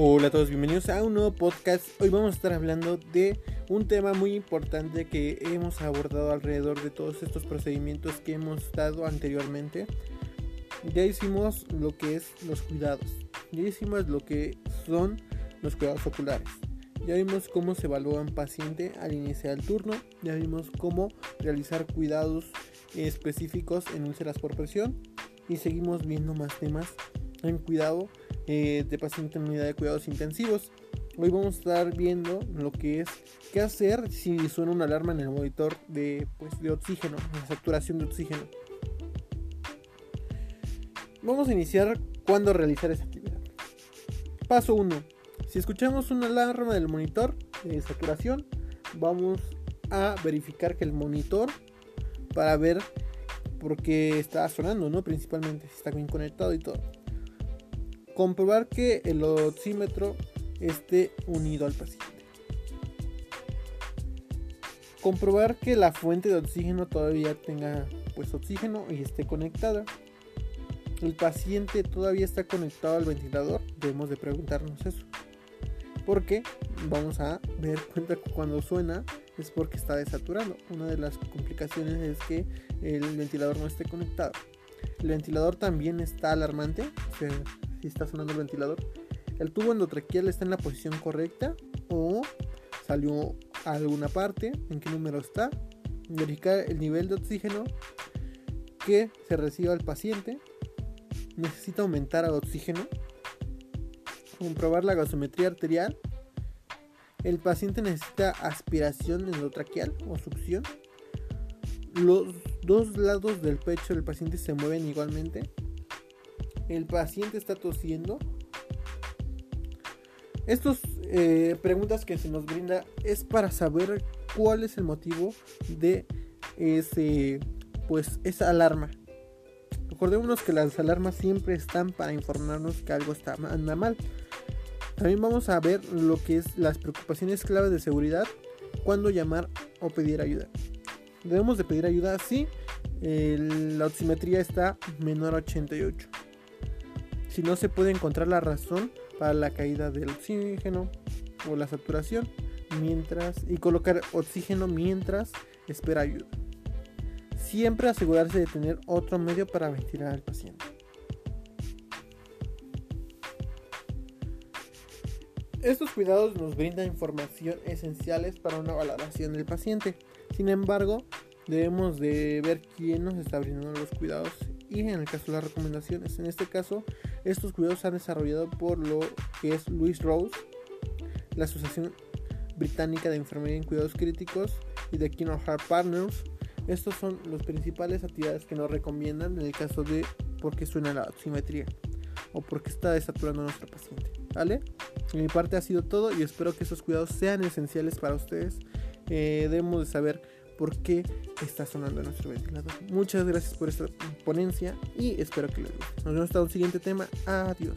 Hola a todos, bienvenidos a un nuevo podcast. Hoy vamos a estar hablando de un tema muy importante que hemos abordado alrededor de todos estos procedimientos que hemos dado anteriormente. Ya hicimos lo que es los cuidados, ya hicimos lo que son los cuidados oculares. Ya vimos cómo se evalúa un paciente al iniciar el turno, ya vimos cómo realizar cuidados específicos en úlceras por presión y seguimos viendo más temas en cuidado eh, de paciente en unidad de cuidados intensivos. Hoy vamos a estar viendo lo que es qué hacer si suena una alarma en el monitor de, pues, de oxígeno, la saturación de oxígeno. Vamos a iniciar cuando realizar esta actividad. Paso 1. Si escuchamos una alarma del monitor de saturación, vamos a verificar que el monitor para ver por qué está sonando, ¿no? Principalmente si está bien conectado y todo comprobar que el oxímetro esté unido al paciente. Comprobar que la fuente de oxígeno todavía tenga pues oxígeno y esté conectada. El paciente todavía está conectado al ventilador, debemos de preguntarnos eso. Porque vamos a ver cuenta cuando suena es porque está desaturando. Una de las complicaciones es que el ventilador no esté conectado. El ventilador también está alarmante, si está sonando el ventilador. El tubo endotraqueal está en la posición correcta o salió a alguna parte, en qué número está. Verificar el nivel de oxígeno que se reciba al paciente. Necesita aumentar el oxígeno. Comprobar la gasometría arterial. El paciente necesita aspiración endotraqueal o succión. Los dos lados del pecho del paciente se mueven igualmente el paciente está tosiendo. Estas eh, preguntas que se nos brinda es para saber cuál es el motivo de ese, pues, esa alarma. Recordémonos que las alarmas siempre están para informarnos que algo está anda mal. También vamos a ver lo que es las preocupaciones claves de seguridad cuando llamar o pedir ayuda. Debemos de pedir ayuda si la oximetría está menor a 88 si no se puede encontrar la razón para la caída del oxígeno o la saturación mientras y colocar oxígeno mientras espera ayuda. Siempre asegurarse de tener otro medio para ventilar al paciente. Estos cuidados nos brindan información esenciales para una valoración del paciente. Sin embargo, debemos de ver quién nos está brindando los cuidados y en el caso de las recomendaciones. En este caso, estos cuidados se han desarrollado por lo que es Louis Rose, la Asociación Británica de Enfermería en Cuidados Críticos y de Kino Heart Partners. Estos son las principales actividades que nos recomiendan en el caso de por qué suena la oximetría o por qué está desaturando a nuestro paciente. ¿Vale? De mi parte ha sido todo y espero que estos cuidados sean esenciales para ustedes. Eh, debemos de saber por qué está sonando nuestro ventilador. Muchas gracias por esta ponencia y espero que les guste. Nos vemos hasta un siguiente tema. Adiós.